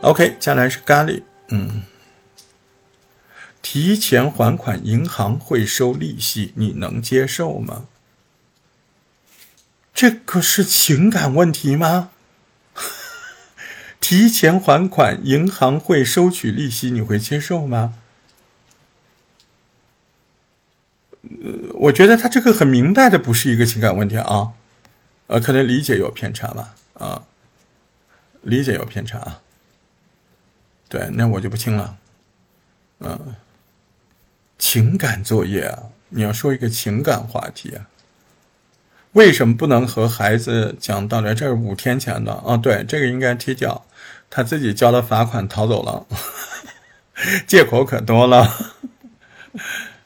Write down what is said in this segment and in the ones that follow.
OK，接下来是咖喱，嗯，提前还款银行会收利息，你能接受吗？这个是情感问题吗？提前还款银行会收取利息，你会接受吗？呃，我觉得他这个很明白的不是一个情感问题啊，呃，可能理解有偏差吧，啊，理解有偏差啊，对，那我就不听了，嗯，情感作业啊，你要说一个情感话题啊，为什么不能和孩子讲道理？这是五天前的啊，对，这个应该提交，他自己交了罚款逃走了，借口可多了。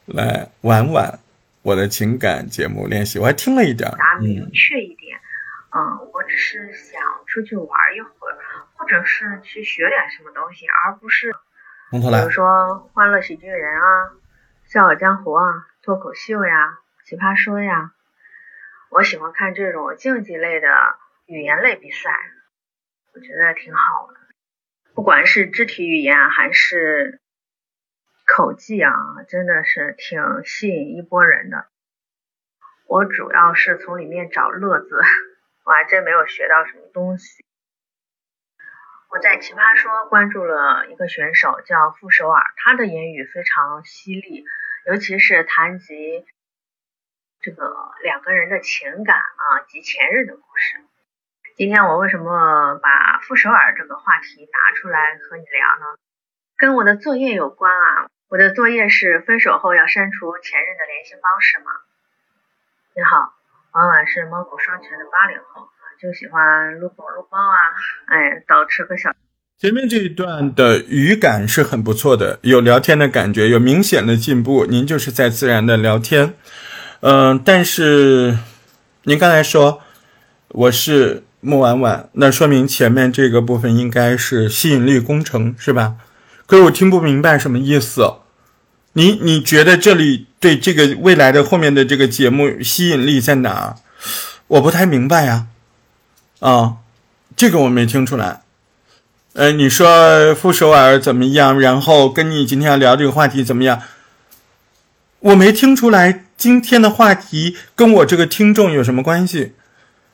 来婉婉我的情感节目练习，我还听了一点答。明确一点，嗯，我只是想出去玩一会儿，或者是去学点什么东西，而不是，比如说《欢乐喜剧人》啊，《笑傲江湖》啊，脱口秀呀，奇葩说呀，我喜欢看这种竞技类的语言类比赛，我觉得挺好的，不管是肢体语言还是。口技啊，真的是挺吸引一波人的。我主要是从里面找乐子，我还真没有学到什么东西。我在奇葩说关注了一个选手，叫傅首尔，他的言语非常犀利，尤其是谈及这个两个人的情感啊及前任的故事。今天我为什么把傅首尔这个话题拿出来和你聊呢？跟我的作业有关啊。我的作业是分手后要删除前任的联系方式吗？你好，婉婉是猫狗双全的八零后，就喜欢撸狗撸猫啊，哎，倒吃个小。前面这一段的语感是很不错的，有聊天的感觉，有明显的进步。您就是在自然的聊天，嗯，但是您刚才说我是木婉婉，那说明前面这个部分应该是吸引力工程，是吧？可是我听不明白什么意思。你你觉得这里对这个未来的后面的这个节目吸引力在哪儿？我不太明白呀，啊，这个我没听出来。呃，你说傅首尔怎么样？然后跟你今天要聊这个话题怎么样？我没听出来今天的话题跟我这个听众有什么关系？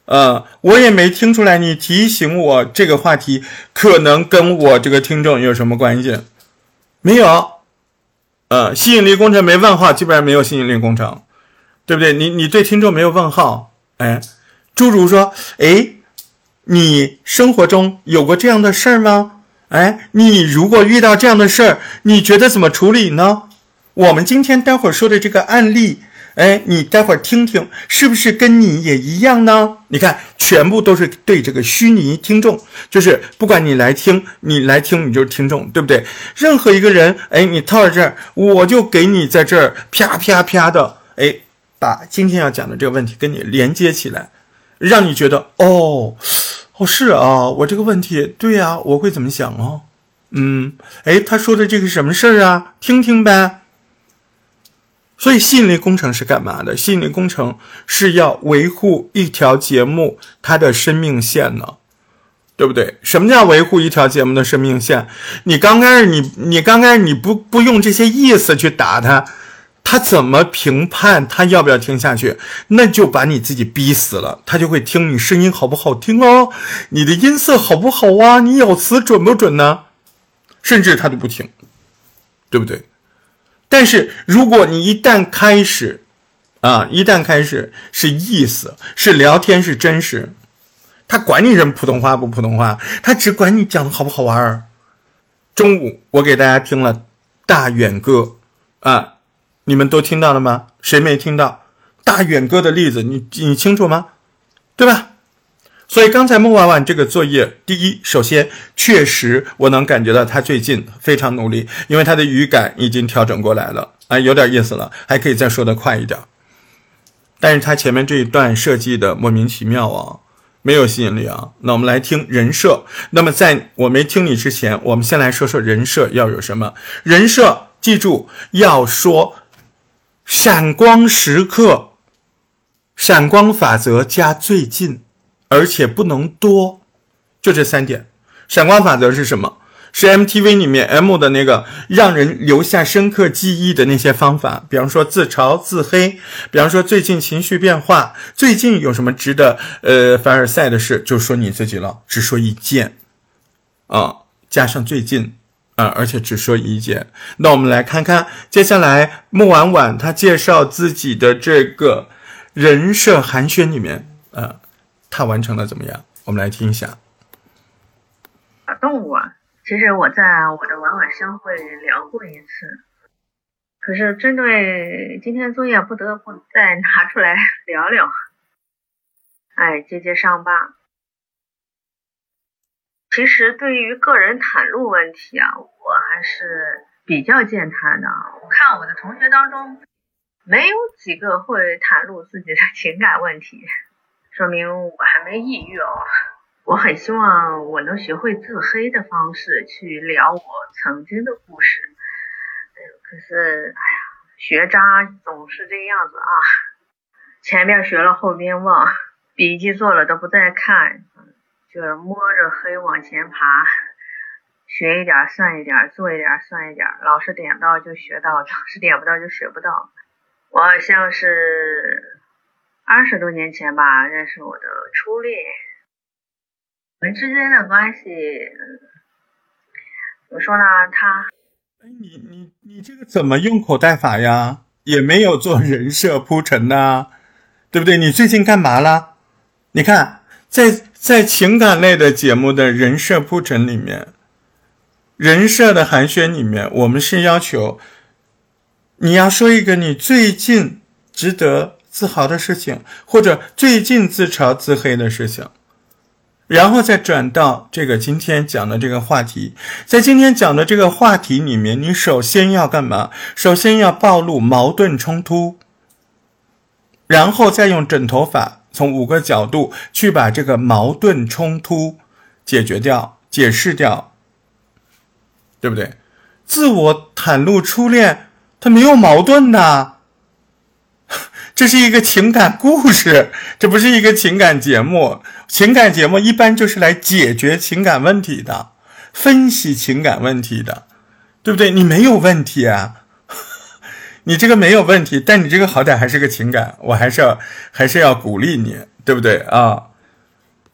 呃，我也没听出来你提醒我这个话题可能跟我这个听众有什么关系？没有。呃，吸引力工程没问号，基本上没有吸引力工程，对不对？你你对听众没有问号，哎，诸如说，哎，你生活中有过这样的事儿吗？哎，你如果遇到这样的事儿，你觉得怎么处理呢？我们今天待会儿说的这个案例。哎，你待会儿听听，是不是跟你也一样呢？你看，全部都是对这个虚拟听众，就是不管你来听，你来听，你就是听众，对不对？任何一个人，哎，你套在这儿，我就给你在这儿啪啪啪的，哎，把今天要讲的这个问题跟你连接起来，让你觉得，哦，哦，是啊，我这个问题，对呀，我会怎么想哦？嗯，哎，他说的这个什么事儿啊？听听呗。所以，吸引力工程是干嘛的？吸引力工程是要维护一条节目它的生命线呢，对不对？什么叫维护一条节目的生命线？你刚开始，你你刚开始你不不用这些意思去打他，他怎么评判他要不要听下去？那就把你自己逼死了，他就会听你声音好不好听哦，你的音色好不好啊？你咬词准不准呢？甚至他都不听，对不对？但是如果你一旦开始，啊，一旦开始是意思，是聊天，是真实，他管你什么普通话不普通话，他只管你讲的好不好玩儿。中午我给大家听了大远哥，啊，你们都听到了吗？谁没听到？大远哥的例子，你你清楚吗？对吧？所以刚才孟婉婉这个作业，第一，首先确实我能感觉到他最近非常努力，因为他的语感已经调整过来了，啊，有点意思了，还可以再说的快一点。但是他前面这一段设计的莫名其妙啊，没有吸引力啊。那我们来听人设。那么在我没听你之前，我们先来说说人设要有什么？人设记住要说闪光时刻，闪光法则加最近。而且不能多，就这三点。闪光法则是什么？是 MTV 里面 M 的那个让人留下深刻记忆的那些方法，比方说自嘲、自黑，比方说最近情绪变化，最近有什么值得呃凡尔赛的事，就说你自己了，只说一件，啊，加上最近啊，而且只说一件。那我们来看看接下来穆婉婉她介绍自己的这个人设寒暄里面，呃，她完成的怎么样？我们来听一下。动物啊。其实我在我的晚晚相会聊过一次，可是针对今天作业不得不再拿出来 聊聊。哎，接接上吧。其实对于个人袒露问题啊，我还是比较健谈的。我看我的同学当中，没有几个会袒露自己的 情感问题，说明我还没抑郁哦。我很希望我能学会自黑的方式去聊我曾经的故事，可是，哎呀，学渣总是这样子啊，前面学了后边忘，笔记做了都不再看，就是摸着黑往前爬，学一点算一点，做一点算一点，老师点到就学到，老师点不到就学不到。我好像是二十多年前吧，认识我的初恋。我们之间的关系，怎么说呢？他，哎，你你你这个怎么用口袋法呀？也没有做人设铺陈呐，对不对？你最近干嘛了？你看，在在情感类的节目的人设铺陈里面，人设的寒暄里面，我们是要求你要说一个你最近值得自豪的事情，或者最近自嘲自黑的事情。然后再转到这个今天讲的这个话题，在今天讲的这个话题里面，你首先要干嘛？首先要暴露矛盾冲突，然后再用枕头法，从五个角度去把这个矛盾冲突解决掉、解释掉，对不对？自我袒露初恋，它没有矛盾的。这是一个情感故事，这不是一个情感节目。情感节目一般就是来解决情感问题的，分析情感问题的，对不对？你没有问题啊，你这个没有问题，但你这个好歹还是个情感，我还是要还是要鼓励你，对不对啊？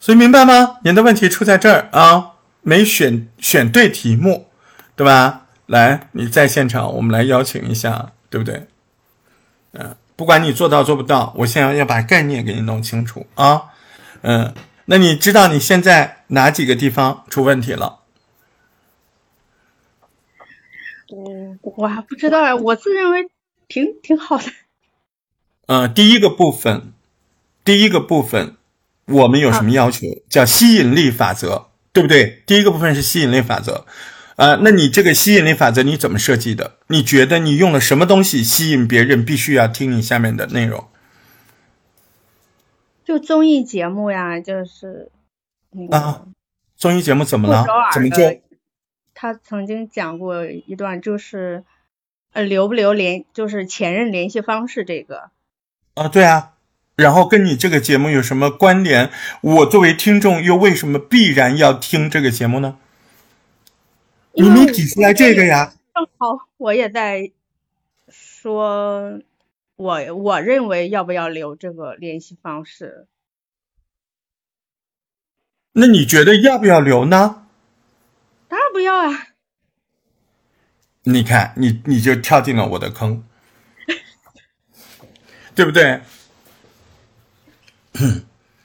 所以明白吗？您的问题出在这儿啊，没选选对题目，对吧？来，你在现场，我们来邀请一下，对不对？嗯。不管你做到做不到，我现在要把概念给你弄清楚啊，嗯，那你知道你现在哪几个地方出问题了？我我还不知道呀，我自认为挺挺好的。嗯，第一个部分，第一个部分，我们有什么要求？叫吸引力法则，对不对？第一个部分是吸引力法则。啊，那你这个吸引力法则你怎么设计的？你觉得你用了什么东西吸引别人必须要听你下面的内容？就综艺节目呀，就是啊，综艺节目怎么了？怎么做？他曾经讲过一段，就是呃，留不留联，就是前任联系方式这个。啊，对啊，然后跟你这个节目有什么关联？我作为听众又为什么必然要听这个节目呢？你能挤出来这个呀？正好我也在说，我我认为要不要留这个联系方式？那你觉得要不要留呢？当然不要啊！你看，你你就跳进了我的坑，对不对？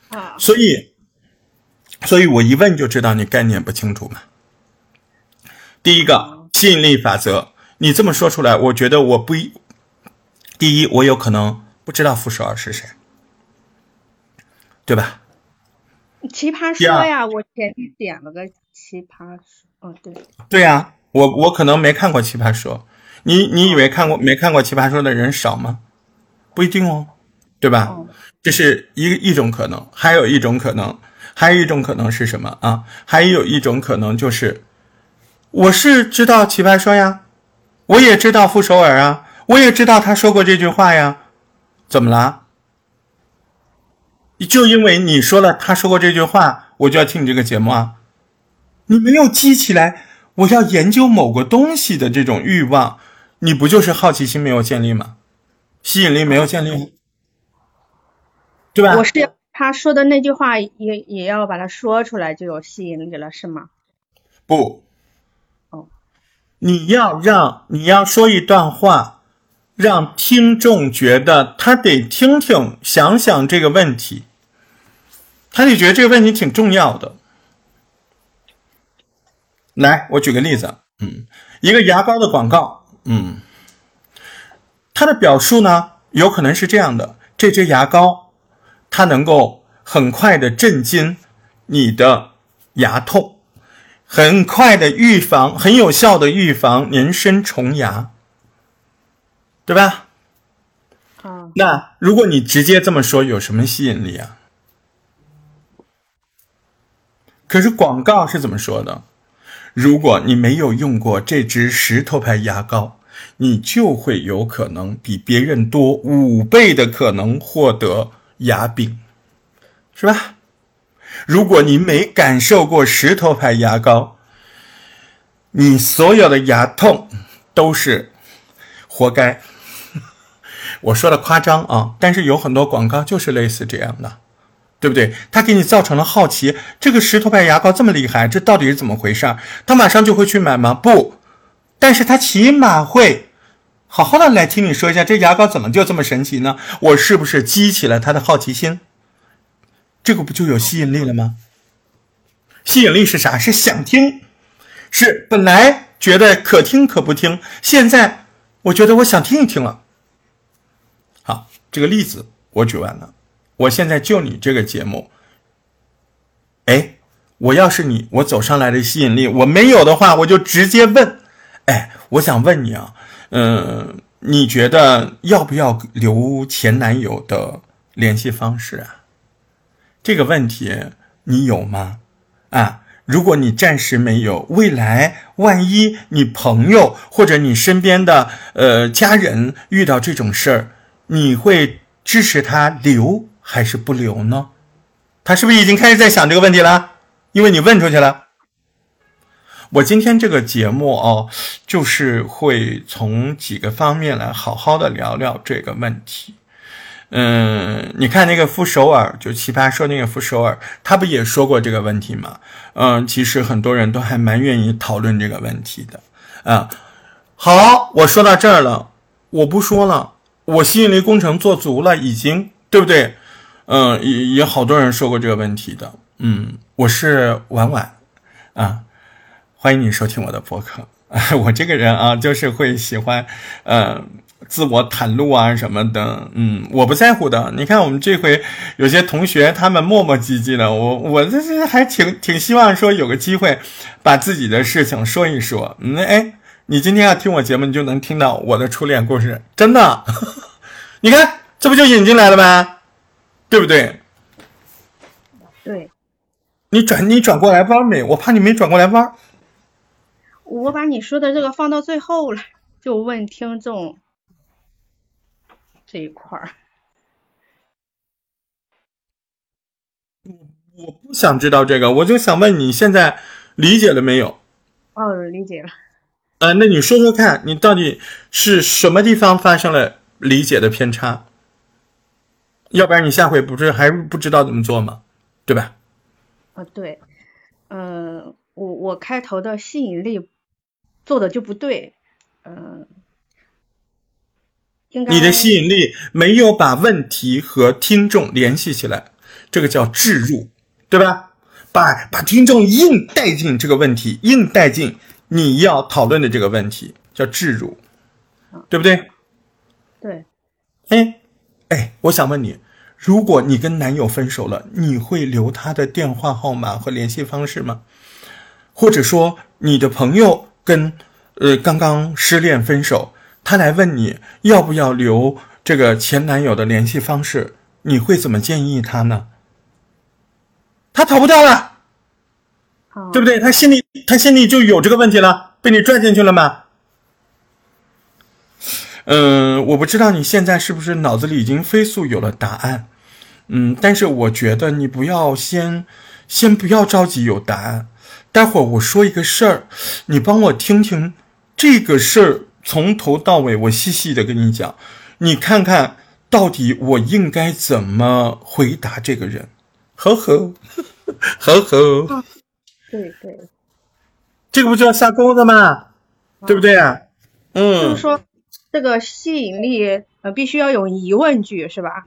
啊！所以，所以我一问就知道你概念不清楚嘛。第一个吸引力法则，你这么说出来，我觉得我不一。第一，我有可能不知道傅首尔是谁，对吧？奇葩说呀，我前面点了个奇葩说，哦对。对呀，我我可能没看过奇葩说，你你以为看过没看过奇葩说的人少吗？不一定哦，对吧？这是一一种可能，还有一种可能，还有一种可能是什么啊？还有一种可能就是。我是知道奇葩说呀，我也知道傅首尔啊，我也知道他说过这句话呀，怎么啦？就因为你说了他说过这句话，我就要听你这个节目啊？你没有记起来我要研究某个东西的这种欲望，你不就是好奇心没有建立吗？吸引力没有建立？对吧？我是他说的那句话也也要把它说出来，就有吸引力了，是吗？不，哦，你要让你要说一段话，让听众觉得他得听听，想想这个问题，他得觉得这个问题挺重要的。来，我举个例子，嗯，一个牙膏的广告，嗯，它的表述呢，有可能是这样的：这支牙膏，它能够很快的镇惊你的牙痛，很快的预防，很有效的预防年生虫牙，对吧？啊，那如果你直接这么说，有什么吸引力啊？可是广告是怎么说的？如果你没有用过这支石头牌牙膏，你就会有可能比别人多五倍的可能获得牙病，是吧？如果你没感受过石头牌牙膏，你所有的牙痛都是活该。我说的夸张啊，但是有很多广告就是类似这样的。对不对？他给你造成了好奇，这个石头牌牙膏这么厉害，这到底是怎么回事？他马上就会去买吗？不，但是他起码会好好的来听你说一下，这牙膏怎么就这么神奇呢？我是不是激起了他的好奇心？这个不就有吸引力了吗？吸引力是啥？是想听，是本来觉得可听可不听，现在我觉得我想听一听了。好，这个例子我举完了。我现在就你这个节目，哎，我要是你，我走上来的吸引力我没有的话，我就直接问，哎，我想问你啊，嗯，你觉得要不要留前男友的联系方式啊？这个问题你有吗？啊，如果你暂时没有，未来万一你朋友或者你身边的呃家人遇到这种事儿，你会支持他留？还是不留呢？他是不是已经开始在想这个问题了？因为你问出去了。我今天这个节目哦，就是会从几个方面来好好的聊聊这个问题。嗯，你看那个傅首尔，就奇葩说那个傅首尔，他不也说过这个问题吗？嗯，其实很多人都还蛮愿意讨论这个问题的。啊，好，我说到这儿了，我不说了，我吸引力工程做足了，已经，对不对？嗯，也也好多人说过这个问题的。嗯，我是婉婉啊，欢迎你收听我的博客。我这个人啊，就是会喜欢呃自我袒露啊什么的。嗯，我不在乎的。你看我们这回有些同学他们磨磨唧唧的，我我这是还挺挺希望说有个机会把自己的事情说一说。嗯，哎，你今天要听我节目，你就能听到我的初恋故事，真的。你看，这不就引进来了吗？对不对？对，你转你转过来弯没？我怕你没转过来弯。我把你说的这个放到最后了，就问听众这一块儿。我我不想知道这个，我就想问你现在理解了没有？哦，理解了。呃，那你说说看，你到底是什么地方发生了理解的偏差？要不然你下回不是还不知道怎么做吗？对吧？啊，对，嗯，我我开头的吸引力做的就不对，嗯，应该你的吸引力没有把问题和听众联系起来，这个叫置入，对吧？把把听众硬带进这个问题，硬带进你要讨论的这个问题，叫置入，对不对？对，哎。哎，我想问你，如果你跟男友分手了，你会留他的电话号码和联系方式吗？或者说，你的朋友跟呃刚刚失恋分手，他来问你要不要留这个前男友的联系方式，你会怎么建议他呢？他逃不掉了，对不对？他心里他心里就有这个问题了，被你拽进去了吗？嗯，我不知道你现在是不是脑子里已经飞速有了答案，嗯，但是我觉得你不要先，先不要着急有答案，待会儿我说一个事儿，你帮我听听这个事儿从头到尾，我细细的跟你讲，你看看到底我应该怎么回答这个人。呵呵，呵呵，对对，这个不就要下钩子吗？对不对啊？嗯，就是说这个吸引力呃必须要有疑问句是吧？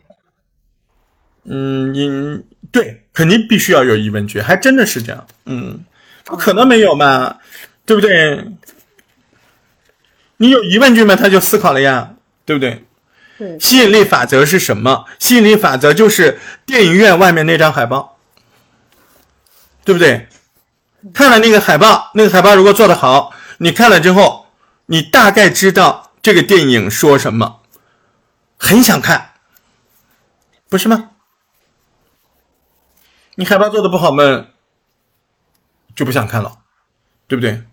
嗯，应对，肯定必须要有疑问句，还真的是这样。嗯，不可能没有嘛，对不对？你有疑问句嘛，他就思考了呀，对不对？对，吸引力法则是什么？吸引力法则就是电影院外面那张海报，对不对？看了那个海报，那个海报如果做得好，你看了之后，你大概知道这个电影说什么，很想看，不是吗？你海报做的不好嘛，就不想看了，对不对？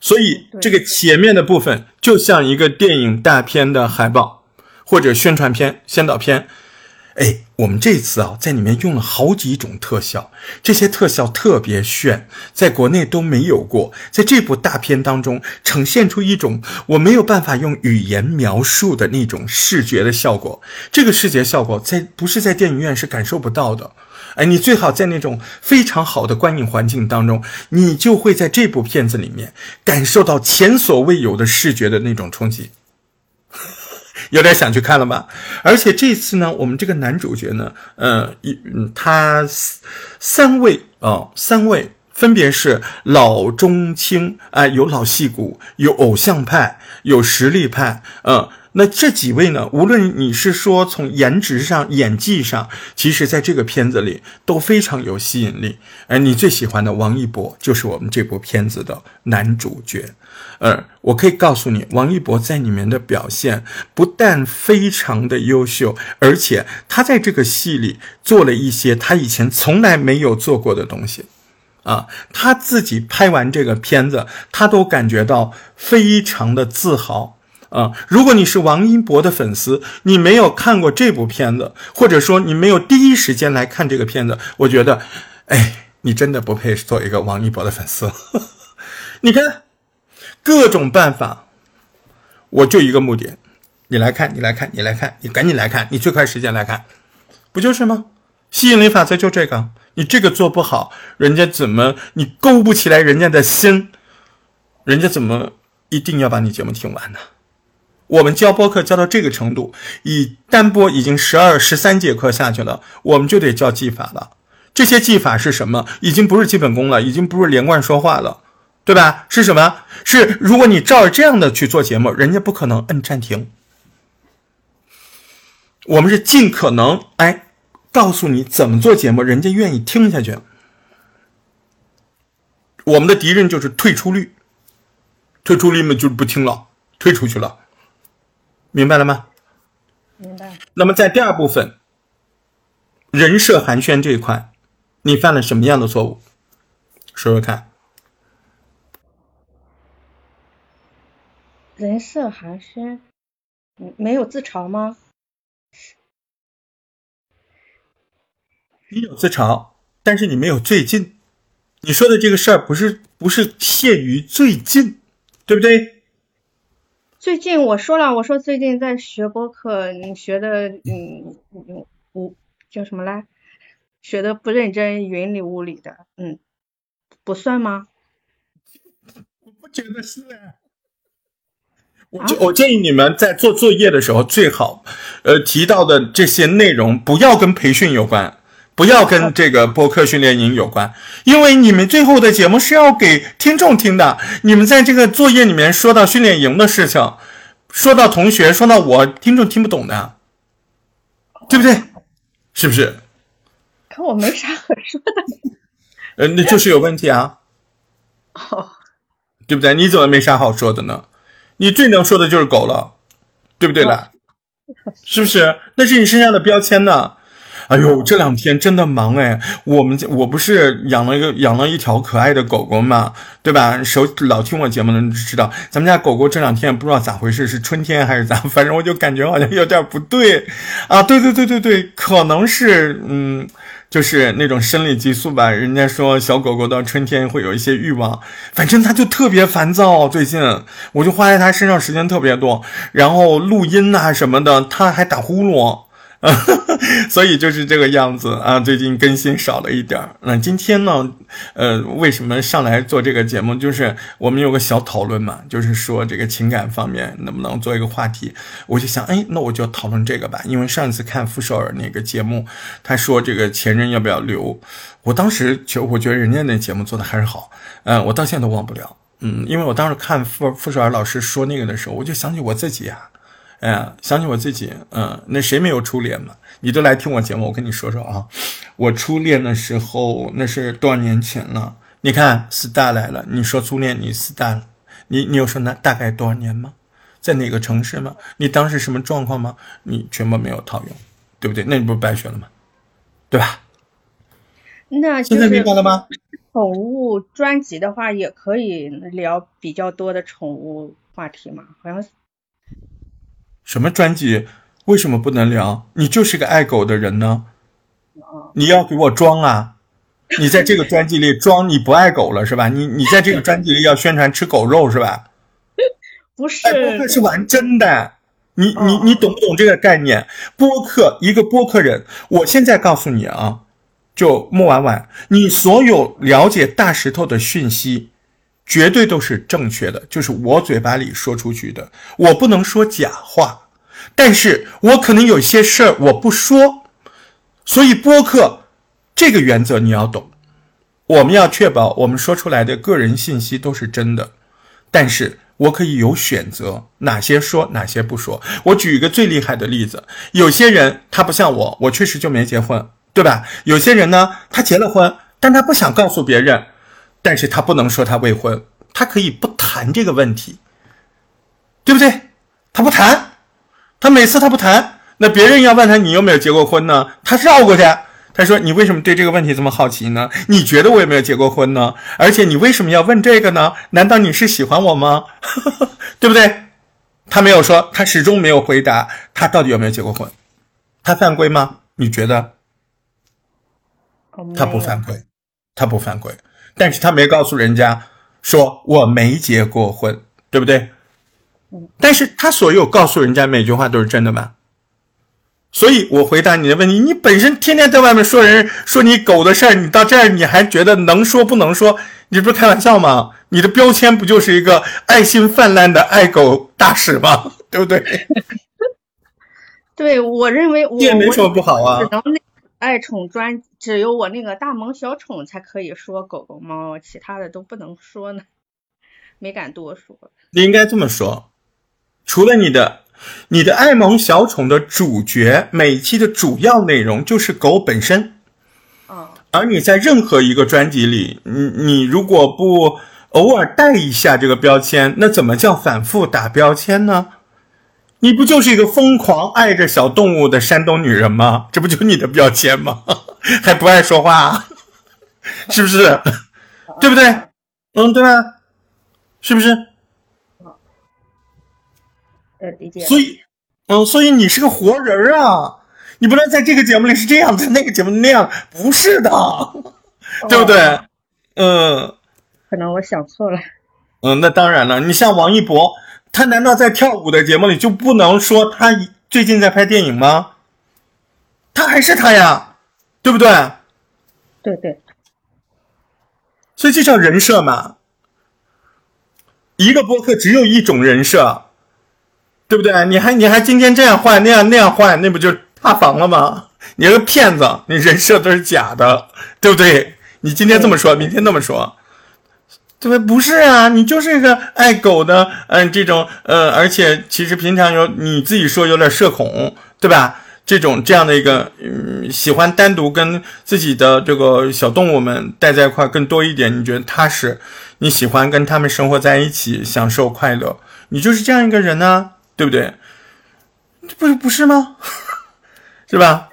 所以这个前面的部分就像一个电影大片的海报，或者宣传片、先导片。哎，我们这次啊，在里面用了好几种特效，这些特效特别炫，在国内都没有过。在这部大片当中，呈现出一种我没有办法用语言描述的那种视觉的效果。这个视觉效果在不是在电影院是感受不到的。哎，你最好在那种非常好的观影环境当中，你就会在这部片子里面感受到前所未有的视觉的那种冲击。有点想去看了吧？而且这次呢，我们这个男主角呢，呃，一嗯，他三位啊，三位分别是老中青哎，有老戏骨，有偶像派，有实力派，嗯。那这几位呢？无论你是说从颜值上、演技上，其实在这个片子里都非常有吸引力。而你最喜欢的王一博就是我们这部片子的男主角。呃，我可以告诉你，王一博在里面的表现不但非常的优秀，而且他在这个戏里做了一些他以前从来没有做过的东西。啊，他自己拍完这个片子，他都感觉到非常的自豪。啊，如果你是王一博的粉丝，你没有看过这部片子，或者说你没有第一时间来看这个片子，我觉得，哎，你真的不配做一个王一博的粉丝。你看，各种办法，我就一个目的，你来看，你来看，你来看，你赶紧来看，你最快时间来看，不就是吗？吸引力法则就这个，你这个做不好，人家怎么你勾不起来人家的心，人家怎么一定要把你节目听完呢？我们教播课教到这个程度，以单播已经十二、十三节课下去了，我们就得教技法了。这些技法是什么？已经不是基本功了，已经不是连贯说话了，对吧？是什么？是如果你照着这样的去做节目，人家不可能摁暂停。我们是尽可能哎，告诉你怎么做节目，人家愿意听下去。我们的敌人就是退出率，退出率嘛就是不听了，退出去了。明白了吗？明白。那么在第二部分，人设寒暄这一块，你犯了什么样的错误？说说看。人设寒暄，没有自嘲吗？你有自嘲，但是你没有最近。你说的这个事儿不是不是限于最近，对不对？最近我说了，我说最近在学播客，你学的嗯嗯不叫什么来？学的不认真，云里雾里的，嗯，不算吗？我不觉得是。我我建议你们在做作业的时候，最好呃提到的这些内容不要跟培训有关。不要跟这个播客训练营有关，因为你们最后的节目是要给听众听的。你们在这个作业里面说到训练营的事情，说到同学，说到我，听众听不懂的，对不对？是不是？可我没啥可说的。呃，那就是有问题啊。哦，对不对？你怎么没啥好说的呢？你最能说的就是狗了，对不对啦？是不是？那是你身上的标签呢。哎呦，这两天真的忙哎！我们我不是养了一个养了一条可爱的狗狗嘛，对吧？熟老听我节目的人知道，咱们家狗狗这两天不知道咋回事，是春天还是咋？反正我就感觉好像有点不对啊！对对对对对，可能是嗯。就是那种生理激素吧，人家说小狗狗到春天会有一些欲望，反正它就特别烦躁。最近我就花在它身上时间特别多，然后录音呐什么的，它还打呼噜。啊 所以就是这个样子啊，最近更新少了一点儿。那今天呢，呃，为什么上来做这个节目？就是我们有个小讨论嘛，就是说这个情感方面能不能做一个话题。我就想，哎，那我就讨论这个吧。因为上一次看傅首尔那个节目，他说这个前任要不要留，我当时就我觉得人家那节目做的还是好，嗯，我到现在都忘不了。嗯，因为我当时看傅傅首尔老师说那个的时候，我就想起我自己呀。哎呀，想起我自己，嗯，那谁没有初恋嘛？你都来听我节目，我跟你说说啊，我初恋的时候那是多少年前了？你看四大来了，你说初恋你四大了，你你有说那大概多少年吗？在哪个城市吗？你当时什么状况吗？你全部没有套用，对不对？那你不是白学了吗？对吧？那现在明白了吗？宠物专辑的话，也可以聊比较多的宠物话题嘛？好像。什么专辑？为什么不能聊？你就是个爱狗的人呢？你要给我装啊！你在这个专辑里装你不爱狗了是吧？你你在这个专辑里要宣传吃狗肉是吧？不是，播客是玩真的。你你你懂不懂这个概念？播客一个播客人，我现在告诉你啊，就莫婉婉，你所有了解大石头的讯息。绝对都是正确的，就是我嘴巴里说出去的，我不能说假话，但是我可能有些事儿我不说，所以播客这个原则你要懂，我们要确保我们说出来的个人信息都是真的，但是我可以有选择，哪些说，哪些不说。我举一个最厉害的例子，有些人他不像我，我确实就没结婚，对吧？有些人呢，他结了婚，但他不想告诉别人。但是他不能说他未婚，他可以不谈这个问题，对不对？他不谈，他每次他不谈，那别人要问他你有没有结过婚呢？他绕过去，他说你为什么对这个问题这么好奇呢？你觉得我有没有结过婚呢？而且你为什么要问这个呢？难道你是喜欢我吗？对不对？他没有说，他始终没有回答他到底有没有结过婚，他犯规吗？你觉得？他不犯规，他不犯规。但是他没告诉人家说我没结过婚，对不对？但是他所有告诉人家每句话都是真的吗？所以我回答你的问题，你本身天天在外面说人说你狗的事儿，你到这儿你还觉得能说不能说？你不是开玩笑吗？你的标签不就是一个爱心泛滥的爱狗大使吗？对不对？对我认为我也没什么不好啊。爱宠专只有我那个大萌小宠才可以说狗狗猫，其他的都不能说呢，没敢多说。你应该这么说，除了你的，你的爱萌小宠的主角，每一期的主要内容就是狗本身。嗯。而你在任何一个专辑里，你你如果不偶尔带一下这个标签，那怎么叫反复打标签呢？你不就是一个疯狂爱着小动物的山东女人吗？这不就你的标签吗？还不爱说话，是不是？对不对？嗯，对吧？是不是？呃，理解。所以，嗯，所以你是个活人啊！你不能在这个节目里是这样，在那个节目那样，不是的，对不对？嗯。可能我想错了。嗯，那当然了。你像王一博。他难道在跳舞的节目里就不能说他最近在拍电影吗？他还是他呀，对不对？对对。所以这叫人设嘛。一个播客只有一种人设，对不对？你还你还今天这样换那样那样换，那不就塌房了吗？你是个骗子，你人设都是假的，对不对？你今天这么说，明天那么说。对不不是啊，你就是一个爱狗的，嗯，这种，呃，而且其实平常有你自己说有点社恐，对吧？这种这样的一个，嗯，喜欢单独跟自己的这个小动物们待在一块更多一点，你觉得踏实，你喜欢跟他们生活在一起，享受快乐，你就是这样一个人呢，对不对？不不是吗？是吧？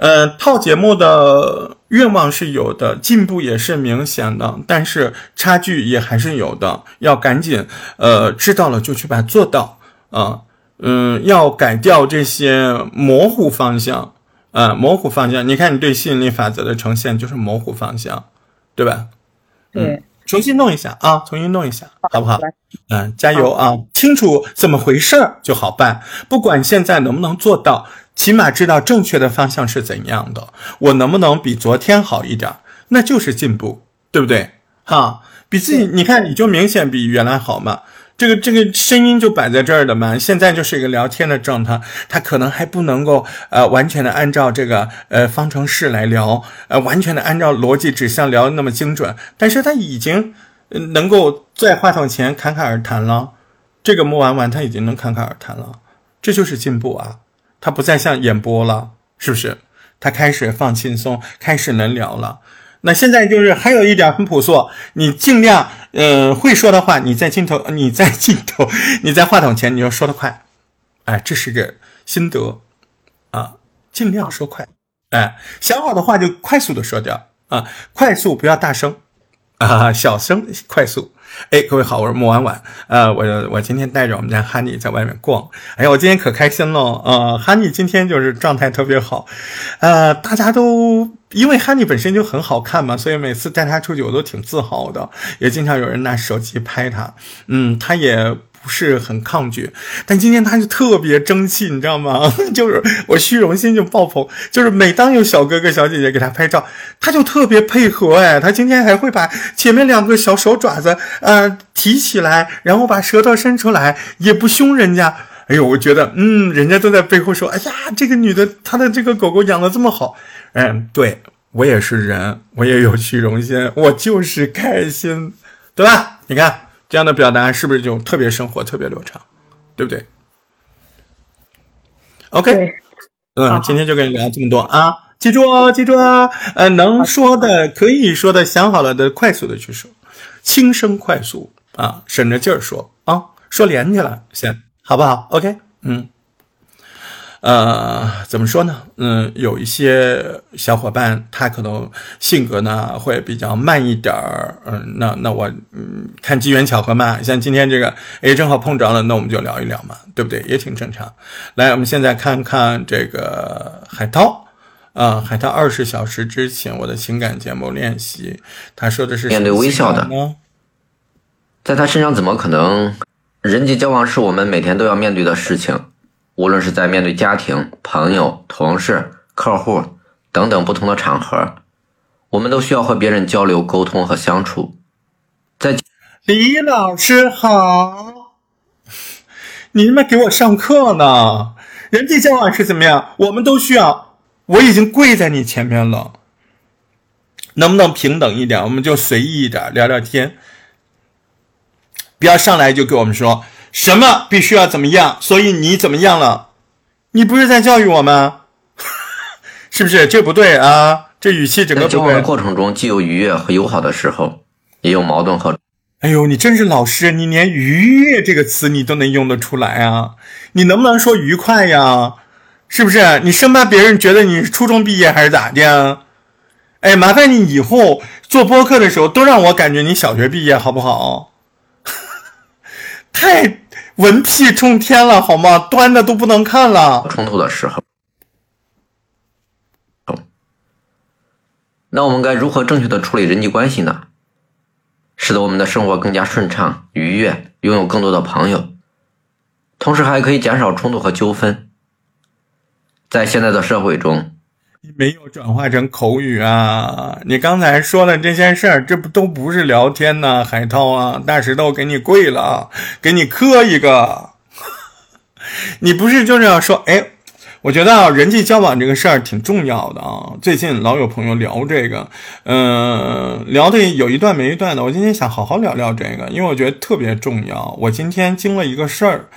呃，套节目的愿望是有的，进步也是明显的，但是差距也还是有的，要赶紧，呃，知道了就去把它做到啊，嗯，要改掉这些模糊方向，啊，模糊方向，你看你对吸引力法则的呈现就是模糊方向，对吧？对，重新弄一下啊，重新弄一下，好不好？嗯，加油啊！清楚怎么回事儿就好办，不管现在能不能做到。起码知道正确的方向是怎样的，我能不能比昨天好一点，那就是进步，对不对？哈，比自己，你看你就明显比原来好嘛。这个这个声音就摆在这儿的嘛。现在就是一个聊天的状态，他可能还不能够呃完全的按照这个呃方程式来聊，呃完全的按照逻辑指向聊的那么精准，但是他已经能够在话筒前侃侃而谈了。这个木完完他已经能侃侃而谈了，这就是进步啊。他不再像演播了，是不是？他开始放轻松，开始能聊了。那现在就是还有一点很朴素，你尽量，呃，会说的话，你在镜头，你在镜头，你在话筒前，你要说的快。哎，这是个心得啊，尽量说快。哎，想好的话就快速的说掉啊，快速不要大声啊，小声快速。哎，各位好，我是莫婉婉。呃，我我今天带着我们家哈尼在外面逛。哎呀，我今天可开心了。呃，哈尼今天就是状态特别好。呃，大家都因为哈尼本身就很好看嘛，所以每次带他出去我都挺自豪的，也经常有人拿手机拍他。嗯，他也。不是很抗拒，但今天他就特别争气，你知道吗？就是我虚荣心就爆棚，就是每当有小哥哥小姐姐给他拍照，他就特别配合。哎，他今天还会把前面两个小手爪子呃提起来，然后把舌头伸出来，也不凶人家。哎呦，我觉得嗯，人家都在背后说，哎呀，这个女的她的这个狗狗养的这么好。嗯，对我也是人，我也有虚荣心，我就是开心，对吧？你看。这样的表达是不是就特别生活、特别流畅，对不对？OK，嗯，今天就跟你聊这么多啊，记住哦，记住哦，呃，能说的、可以说的、想好了的，快速的去说，轻声快速啊，省着劲儿说啊，说连起来，行，好不好？OK，嗯。呃，怎么说呢？嗯，有一些小伙伴他可能性格呢会比较慢一点儿。嗯，那那我嗯看机缘巧合嘛，像今天这个，哎，正好碰着了，那我们就聊一聊嘛，对不对？也挺正常。来，我们现在看看这个海涛啊，海涛二十小时之前我的情感节目练习，他说的是面对微笑的，在他身上怎么可能？人际交往是我们每天都要面对的事情。无论是在面对家庭、朋友、同事、客户等等不同的场合，我们都需要和别人交流、沟通和相处。在李老师好，你他妈给我上课呢？人际交往是怎么样？我们都需要。我已经跪在你前面了，能不能平等一点？我们就随意一点，聊聊天，不要上来就给我们说。什么必须要怎么样？所以你怎么样了？你不是在教育我吗？是不是？这不对啊！这语气整个不对。交往的过程中，既有愉悦和友好的时候，也有矛盾和……哎呦，你真是老师，你连愉悦这个词你都能用得出来啊！你能不能说愉快呀？是不是？你生怕别人觉得你是初中毕业还是咋的？哎，麻烦你以后做播客的时候都让我感觉你小学毕业，好不好？太文气冲天了，好吗？端的都不能看了。冲突的时候，那我们该如何正确的处理人际关系呢？使得我们的生活更加顺畅、愉悦，拥有更多的朋友，同时还可以减少冲突和纠纷。在现在的社会中。你没有转化成口语啊！你刚才说的这些事儿，这不都不是聊天呢？海涛啊，大石头给你跪了，给你磕一个。你不是就是要说，哎，我觉得啊，人际交往这个事儿挺重要的啊。最近老有朋友聊这个，嗯，聊的有一段没一段的。我今天想好好聊聊这个，因为我觉得特别重要。我今天经了一个事儿，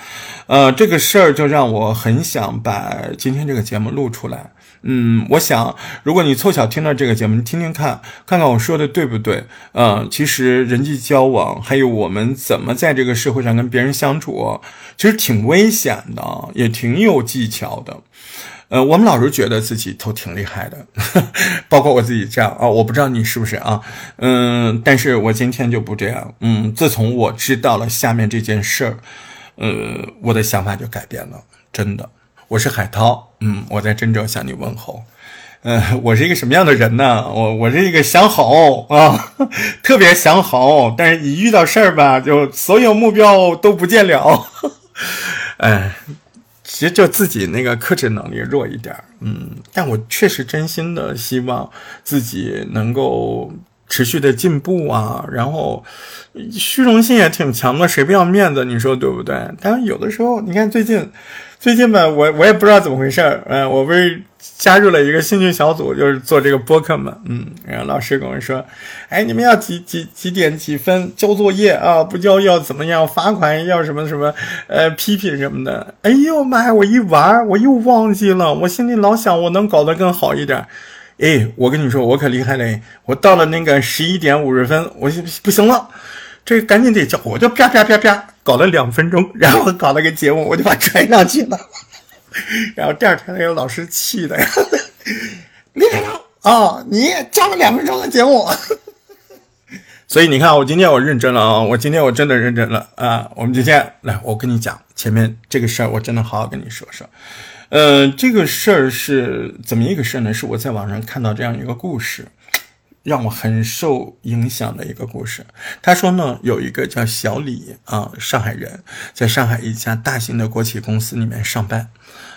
呃，这个事儿就让我很想把今天这个节目录出来。嗯，我想，如果你凑巧听到这个节目，你听听看，看看我说的对不对？嗯，其实人际交往，还有我们怎么在这个社会上跟别人相处，其实挺危险的，也挺有技巧的。呃，我们老是觉得自己都挺厉害的，包括我自己这样啊，我不知道你是不是啊，嗯，但是我今天就不这样，嗯，自从我知道了下面这件事儿，呃，我的想法就改变了，真的。我是海涛，嗯，我在郑州向你问候。嗯，我是一个什么样的人呢？我我是一个想好啊，特别想好，但是一遇到事儿吧，就所有目标都不见了。哎。其实就自己那个克制能力弱一点儿，嗯，但我确实真心的希望自己能够持续的进步啊，然后虚荣心也挺强的，谁不要面子？你说对不对？但是有的时候，你看最近。最近吧，我我也不知道怎么回事儿，嗯，我不是加入了一个兴趣小组，就是做这个播客嘛，嗯，然后老师跟我说，哎，你们要几几几点几分交作业啊？不交要怎么样？罚款要什么什么？呃，批评什么的？哎呦妈呀！我一玩我又忘记了，我心里老想我能搞得更好一点。哎，我跟你说，我可厉害嘞！我到了那个十一点五十分，我就不行了。这赶紧得叫，我就啪啪啪啪搞了两分钟，然后搞了个节目，我就把传上去了。然后第二天那个老师气的呀，厉害了啊！你加了两分钟的节目，所以你看，我今天我认真了啊！我今天我真的认真了啊！我们今天来，我跟你讲前面这个事儿，我真的好好跟你说说。嗯，这个事儿是怎么一个事儿呢？是我在网上看到这样一个故事。让我很受影响的一个故事。他说呢，有一个叫小李啊，上海人，在上海一家大型的国企公司里面上班。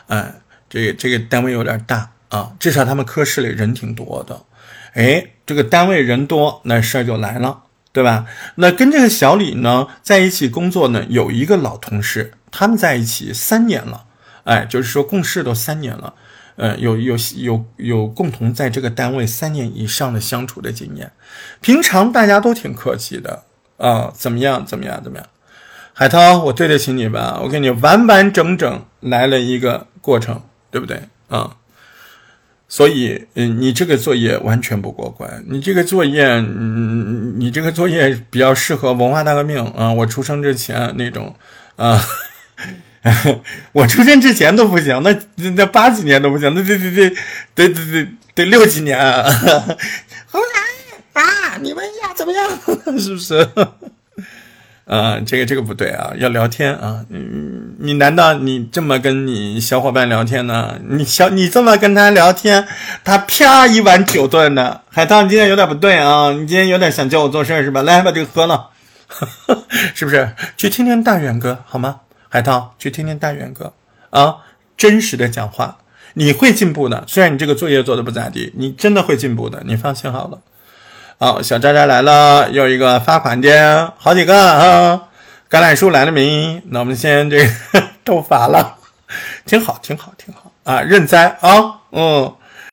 哎，这个这个单位有点大啊，至少他们科室里人挺多的。哎，这个单位人多，那事儿就来了，对吧？那跟这个小李呢在一起工作呢，有一个老同事，他们在一起三年了。哎，就是说共事都三年了。呃，有有有有共同在这个单位三年以上的相处的经验，平常大家都挺客气的啊，怎么样怎么样怎么样？海涛，我对得起你吧？我给你完完整整来了一个过程，对不对啊？所以，嗯，你这个作业完全不过关，你这个作业，嗯，你这个作业比较适合文化大革命啊，我出生之前那种啊。我出生之前都不行，那那八几年都不行，那得得得得得得得六几年啊。后来啊，你们呀怎么样？是不是？啊，这个这个不对啊，要聊天啊。嗯，你难道你这么跟你小伙伴聊天呢？你小你这么跟他聊天，他啪一碗酒端的。海涛，你今天有点不对啊，你今天有点想教我做事是吧？来把这个喝了，是不是？去听听大远哥好吗？海涛，去听听大远哥啊，真实的讲话，你会进步的。虽然你这个作业做的不咋地，你真的会进步的，你放心好了。好，小渣渣来了，又一个罚款的，好几个啊。橄榄树来了没？那我们先这个 都罚了，挺好，挺好，挺好啊，认栽啊，嗯。